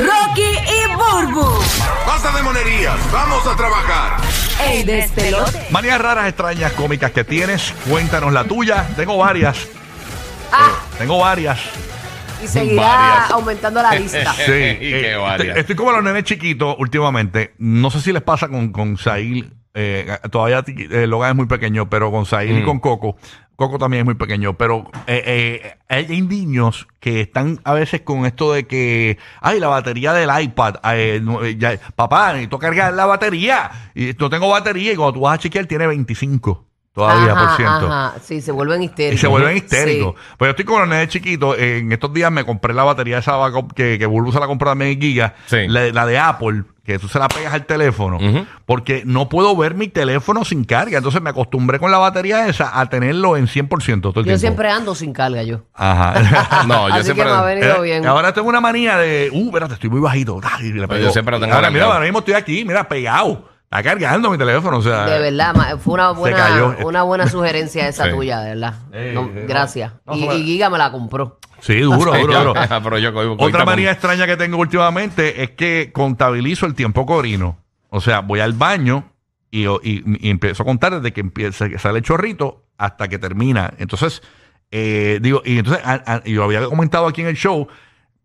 Rocky y Burbu. Basta de monerías, vamos a trabajar. El despelote. Manías raras, extrañas, cómicas que tienes. Cuéntanos la tuya. Tengo varias. Ah, Eh, tengo varias. y seguirá varias. aumentando la lista. Sí. Y qué eh, varias. estoy, estoy como los nenes chiquitos últimamente. No sé si les pasa con, con Sail. Eh, todavía eh, Logan es muy pequeño, pero con y Mm. con Coco. Coco también es muy pequeño, pero eh, eh, hay niños que están a veces con esto de que, ay, la batería del iPad, eh, no, eh, ya- papá, necesito cargar la batería, y no tengo batería, y cuando tú vas a chequear tiene 25 todavía Ajá, por ciento. ajá. Sí, se vuelven histéricos. Y se vuelven histéricos. Sí. Pues yo estoy con los nenes chiquitos. En estos días me compré la batería esa backup que, que Bulbu se la compró también en Giga. Sí. La, la de Apple, que tú se la pegas al teléfono. Porque no puedo ver mi teléfono sin carga. Entonces me acostumbré con la batería esa a tenerlo en 100% todo el Yo tiempo. siempre ando sin carga yo. Ajá. No, yo Así siempre. que me ha venido Eh, bien. Ahora tengo una manía de, uh, espérate, estoy muy bajito. Ay, yo siempre lo tengo Ahora, mira, ahora mismo estoy aquí, mira, pegado. Está cargando mi teléfono, o sea. De verdad, ma- fue una buena, cayó. una buena sugerencia esa Sí. tuya, de verdad. Eh, No, eh, gracias. no, y, no, y Giga me la compró. Sí, duro, duro, duro. Pero yo Otra tapón. manía extraña que tengo últimamente es que contabilizo el tiempo que orino. O sea, voy al baño y, y- y empiezo a contar desde que empieza, que sale el chorrito hasta que termina. Entonces, eh, digo, y entonces, a- a- y yo había comentado aquí en el show,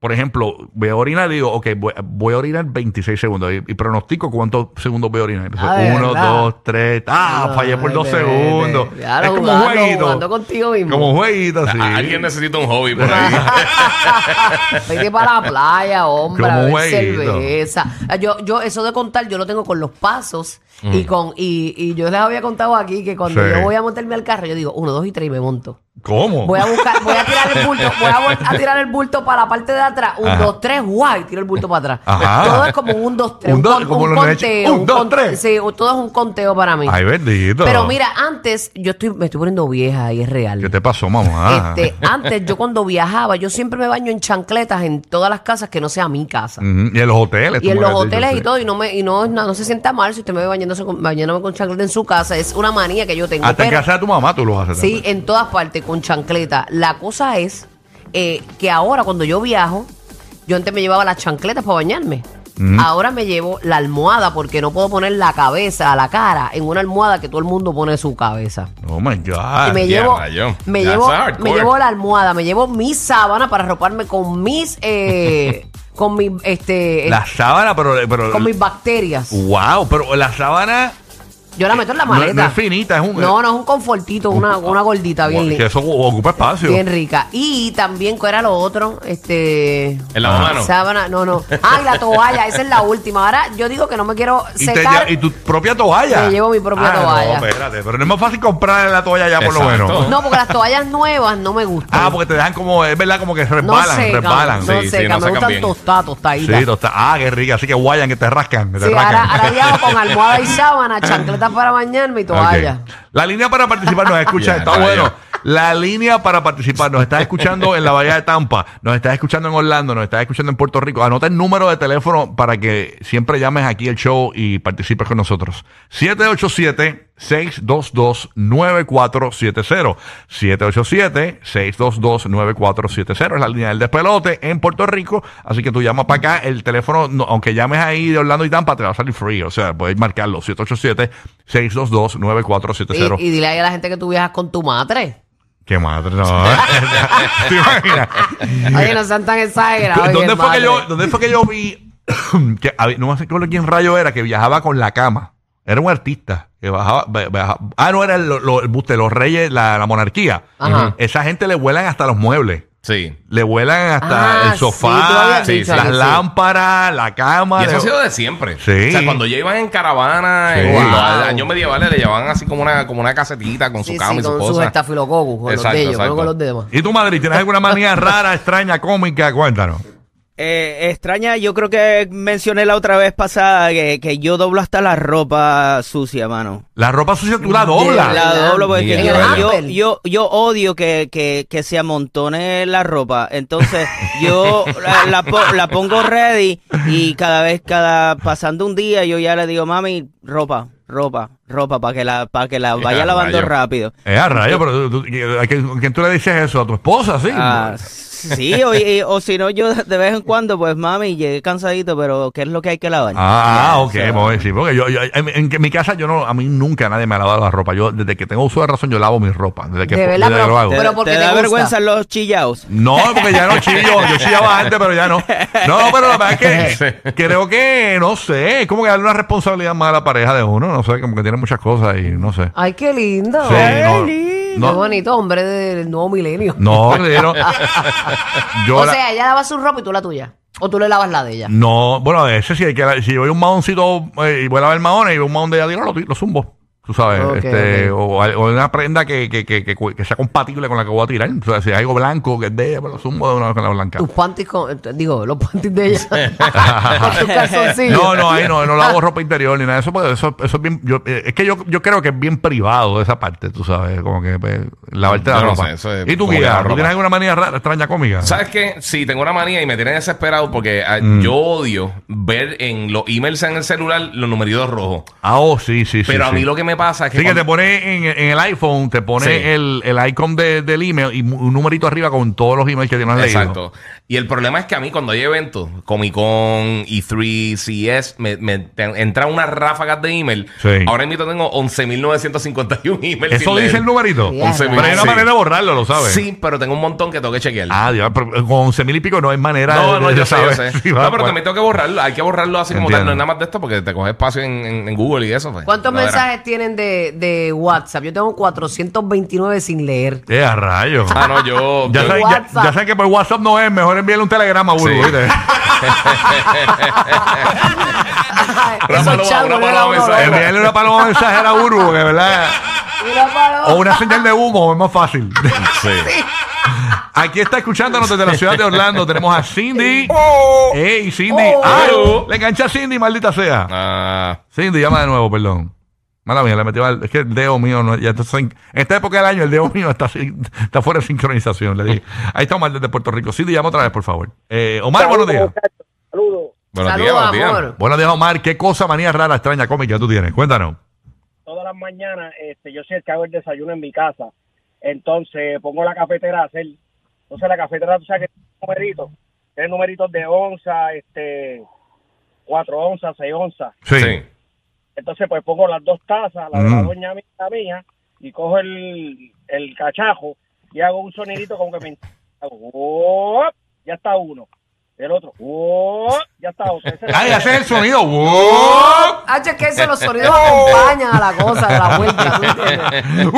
por ejemplo, voy a orinar y digo, ok, voy, voy a orinar 26 segundos y, y pronostico cuántos segundos voy a orinar. Entonces, Ah, ¿de uno, verdad? dos, tres, ah, fallé por Ay, dos bebé, segundos. bebé. Ya es lo como un jugando, jueguito. jugando contigo mismo. Como un jueguito, sí. Alguien necesita un hobby por ahí. Vete para la playa, hombre, Como jueguito. cerveza. Ah, Yo, yo, eso de contar, yo lo tengo con los pasos y con, y, y yo les había contado aquí que cuando Sí. yo voy a montarme al carro, yo digo, uno, dos y tres y me monto. ¿Cómo? Voy a buscar, voy a tirar el bulto, voy a, tirar el bulto para la parte de atrás, un, Ajá. dos, tres, guay, tiro el bulto para atrás. Ajá. Todo es como un dos, tres, Un dos- como un conteo. un, dos, tres. Sí, todo es un conteo para mí. Ay, bendito. Pero mira, antes, yo estoy, me estoy poniendo vieja y es real. ¿Qué te pasó, mamá? Este, antes yo cuando viajaba, yo siempre me baño en chancletas en todas las casas que no sea mi casa. Y en los hoteles. Y en los hoteles y todo, y no me, y no, no, no se sienta mal si usted me ve bañándose con, bañándome con chancleta en su casa. Es una manía que yo tengo. Hasta en casa de tu mamá tú lo haces. Sí, también. en todas partes, con chancleta. La cosa es eh, que ahora cuando yo viajo, yo antes me llevaba las chancletas para bañarme. Ahora me llevo la almohada porque no puedo poner la cabeza, la cara en una almohada que todo el mundo pone su cabeza. Oh my God. y me llevo, me llevo, me llevo la almohada, me llevo mi sábana para arroparme con mis, eh, con mis, este, La sábana, pero. pero con mis bacterias. wow, pero la sábana. Yo la meto en la maleta. no es finita, es un- No, no es un confortito, una, una gordita bien que linda. eso ocupa espacio. Bien rica. Y también, ¿cuál era lo otro? Este. El lavamanos. Sábana, no, no. Ay, la toalla, esa es la última. Ahora yo digo que no me quiero y, te secar. lle- y tu propia toalla. Me llevo mi propia Ah, toalla. No, espérate, pero no es más fácil comprar la toalla ya por lo Exacto. menos. No, porque las toallas nuevas no me gustan. Ah, porque te dejan como, es verdad, como que no resbalan, secan, resbalan. no Sí, sí, secan, no me secan gustan bien. tostadas, tostaditas. Sí, tosta- Ah, qué rica. Así que guayan, que te rascan. Que te Sí, rascan. ahora, ahora viajo con almohada y sábana, para bañarme y toalla. Ok. La línea para participar nos escucha, Ya, está bueno. La línea para participar nos estás escuchando en la Bahía de Tampa, nos estás escuchando en Orlando, nos estás escuchando en Puerto Rico. Anota el número de teléfono para que siempre llames aquí el show y participes con nosotros. 787-622-9470. 787-622-9470 es la línea del despelote en Puerto Rico. Así que tú llamas para acá. El teléfono, no- aunque llames ahí de Orlando y Tampa, te va a salir free. O sea, puedes marcarlo. 787-622-9470. Y, y dile ahí a la gente que tú viajas con tu madre. Qué madre, no. ¿Te imaginas? Oye, no sean tan exagerados. ¿Dónde fue, que yo, ¿Dónde fue que yo vi que no sé quién rayo era que viajaba con la cama. Era un artista que bajaba, ba- baja- ah, no era el, lo- el buste, los reyes, la, la monarquía. Ajá. Esa gente le vuelan hasta los muebles. Sí. Le vuelan hasta Ah, el sí, tú sofá, habías dicho las sí. lámparas, la cama. Y eso le- ha sido de siempre. Sí. O sea, cuando ya iban en caravana, Sí. en los Wow. años medievales, le llevaban así como una, como una casetita con su Sí, cama sí, y su con sus cosa. estafilococos, con Exacto, los de ellos, exacto. con los demás. ¿Y tú, Madrid, tienes alguna manía rara, extraña, cómica? Cuéntanos. Eh, extraña, yo creo que mencioné la otra vez pasada que, que yo doblo hasta la ropa sucia, mano. La ropa sucia tú la doblas. La doblo porque yo, yo, yo, yo odio que, que, que se amontone la ropa. Entonces, yo la, la la pongo ready y cada vez, cada pasando un día, yo ya le digo, mami, ropa, ropa, ropa, para que la, para que la Ya, vaya lavando rayo. rápido. Eh, a rayo, pero tú- tú- ¿a quién, a quién tú le dices eso? ¿A tu esposa? Sí. Ah, sí, o, y- o si no, yo de vez en cuando, pues mami, llegué cansadito, pero ¿qué es lo que hay que lavar? Ah, ok, o sea, pues, sí, porque yo, yo- en, en que mi casa yo no, a mí nunca nadie me ha lavado la ropa. Yo desde que tengo uso de razón yo lavo mi ropa, desde que, De verdad, desde que pero- lo hago. ¿Te, Pero porque te te da gusta. vergüenza los chillaos? No, porque ya no chillo, yo chillaba antes, pero ya no. No, pero la verdad es que creo que, no sé, es como que darle una responsabilidad más a la pareja de uno, no sé, como que tiene muchas cosas y no sé. Ay, qué lindo. Sí, no, Qué no, bonito, hombre del nuevo milenio. no. Yo o la- sea, ella lava su ropa y tú la tuya. O tú le lavas la de ella. No, bueno, a veces si, hay que, si voy a un mahoncito eh, y voy a lavar mahones y veo un mahón de ella, digo, lo, lo zumbo. Tú sabes, este. O, o una prenda que, que, que, que, que sea compatible con la que voy a tirar. O sea, si hay algo blanco que es de ella, pues lo zumbo de una vez con la blanca. Tus panties con. eh, Digo, los panties de ella. tus. No, no, ahí no, no lavo ropa interior ni nada de eso, eso, eso es bien, yo, eh, es que yo, yo creo que es bien privado esa parte, tú sabes, como que pues, lavarte la no ropa. sé, eso es ¿Y tú, Guía? ¿Tú tienes alguna manía rara, extraña cómica? ¿Sabes qué? Sí, tengo una manía y me tiene desesperado porque ah, Mm. yo odio ver en los emails en el celular los numeritos rojos. Ah, oh, sí, sí, sí. Pero a sí. mí lo que me pasa es que. Sí, que te pone en, en el iPhone, te pone Sí. el, el icon de- del email y un numerito arriba con todos los emails que tienes leído. Exacto. Y el problema es que a mí cuando hay eventos, Comic Con, E3, CES, me, me entran unas ráfagas de email. Sí. Ahora mismo tengo 11.951 emails. ¿Eso sin dice leer. el numerito? Sí, Pero hay una manera de borrarlo, lo sabes. Sí, pero tengo un montón que tengo que chequear. Ah, Dios, pero con 11 mil y pico no hay manera no, de, no, de yo sé, yo saber sé. si va no, pero poder- también tengo que borrarlo. Hay que borrarlo así como tal. No es nada más de esto porque te coge espacio en, en- en Google y eso. pues. ¿Cuántos No, verás. Tienen de, de WhatsApp? Yo tengo 429 sin leer. Eh, a rayos. Ah, no, yo. Ya yo- saben, ya, WhatsApp. ya saben que por WhatsApp no es, mejor envíale un telegrama a Burbu, Sí. Envíale una paloma mensajera a Burbu, que verdad. Paloma. O una señal de humo, es más fácil. Sí. Aquí está escuchándonos desde la ciudad de Orlando. Tenemos a Cindy. ¡Ey, Cindy! Oh. ¡Ay! Le engancha a Cindy, maldita sea. Ah, Cindy, llama de nuevo, perdón. Mala mía, le metió al- Es que el dedo mío, no, ya está sin- en esta época del año, el dedo mío está, sin- está fuera de sincronización. Le dije. Ahí está Omar desde Puerto Rico. Cindy, llama otra vez, por favor. Eh, Omar, buenos días. Saludos. buenos Saludos, días, buenos días. Buenos días, Omar. ¿Qué cosa, manía rara, extraña, cómica tú tienes? Cuéntanos. Todas las mañanas este, yo soy el que hago el desayuno en mi casa. Entonces pongo la cafetera a hacer. Entonces la cafetera, tú sabes que tiene numeritos. Tiene numeritos de onza, este, cuatro onzas, seis onzas. Sí. Sí. Entonces pues pongo las dos tazas, la de la Mm. doña mía, la mía, y cojo el, el cachajo y hago un sonidito como que me... hago, "Uop", ya está uno. El otro, "Uop", ya está otro. Ese es ¡Ay, la- hace el sonido! ¡Wow! Hacho, es que eso, los sonidos acompañan a la cosa, de la vuelta. ¿tú.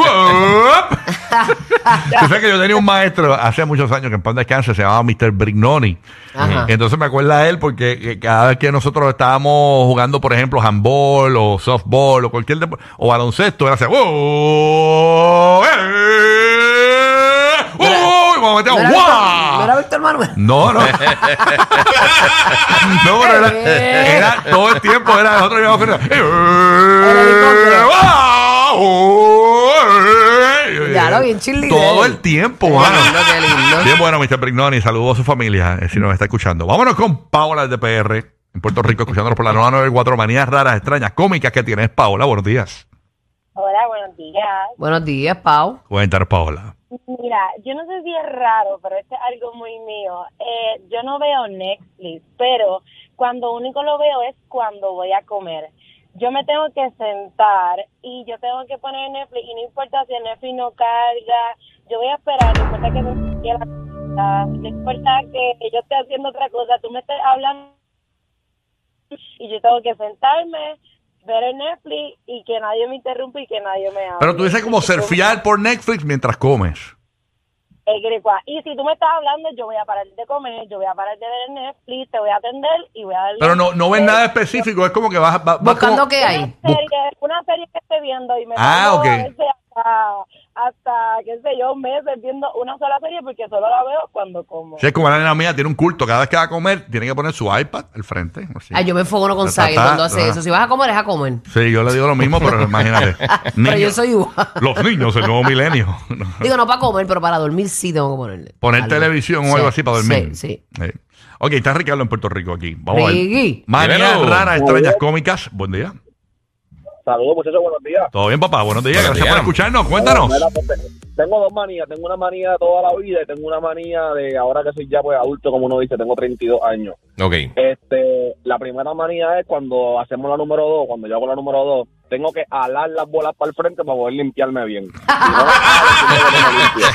Tú sabes que yo tenía un maestro hace muchos años que en pan descanse se llamaba Mr. Brignoni. Ajá. Entonces me acuerda de él porque eh, cada vez que nosotros estábamos jugando, por ejemplo, handball o softball o cualquier deporte, o baloncesto, era así, ¡Wow! ¡Eh! ¡Wow! Y cuando metíamos, ¿No era Víctor- ¡Wow! ¿No era Víctor Manuel? No, no. no, pero era, era todo el tiempo, era nosotros íbamos corriendo. Lo bien. Todo el tiempo, mano. Qué lindo, qué lindo. Bien bueno, Mr. Brignoni. Saludos a su familia, eh, si nos está escuchando. Vámonos con Paola de PR en Puerto Rico, escuchándonos por la 994. Manías raras, extrañas, cómicas que tienes, Paola. Buenos días. Hola, buenos días. Buenos días, Pau. Cuéntanos, Paola. Mira, yo no sé si es raro, pero esto es algo muy mío. Eh, yo no veo Netflix, pero cuando único lo veo es cuando voy a comer. Yo me tengo que sentar y yo tengo que poner Netflix y no importa si el Netflix no carga, yo voy a esperar, no importa que me no importa que yo esté haciendo otra cosa, tú me estés hablando y yo tengo que sentarme, ver el Netflix y que nadie me interrumpa y que nadie me hable. Pero tú dices como surfear por Netflix mientras comes. El gricua. Y si tú me estás hablando, yo voy a parar de comer, yo voy a parar de ver el Netflix, te voy a atender y voy a darle... Pero no, no ves nada específico, es como que vas, vas, vas Buscando como- qué hay. Una serie, una serie que esté viendo y me Ah, ok. a hasta, qué sé yo, meses viendo una sola serie porque solo la veo cuando como. Si es como la nena mía, tiene un culto. Cada vez que va a comer, tiene que poner su iPad al frente. así. Ay, yo me fogono con Ta, ta, Sage ta, cuando hace ta. eso. Si vas a comer, es a comer. Sí, yo le digo lo mismo, pero imagínate. Pero Niños- yo soy igual. Los niños, el nuevo milenio. Digo, no para comer, pero para dormir sí tengo que ponerle. Poner algo. televisión o Sí, algo así para dormir. Sí, sí. Sí. Ok, está Ricardo en Puerto Rico aquí. Vamos Ricky. a ver. Manía Dímelo. rara, extrañas cómicas. Buen día. Saludos, muchachos, buenos días. ¿Todo bien, papá? Buenos días. Buenos Gracias por escucharnos. Cuéntanos. Mira, pues, tengo dos manías. Tengo una manía de toda la vida y tengo una manía de ahora que soy ya pues adulto, como uno dice, tengo 32 años. Ok. Este, la primera manía es cuando hacemos la número dos, cuando yo hago la número dos, tengo que alar las bolas para el frente para poder limpiarme bien. Si no, no me limpio.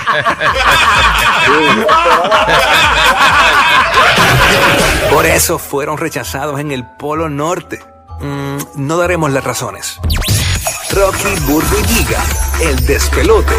Por eso fueron rechazados en el Polo Norte. Mm, no daremos las razones. Rocky, Burbu Giga, el despelote.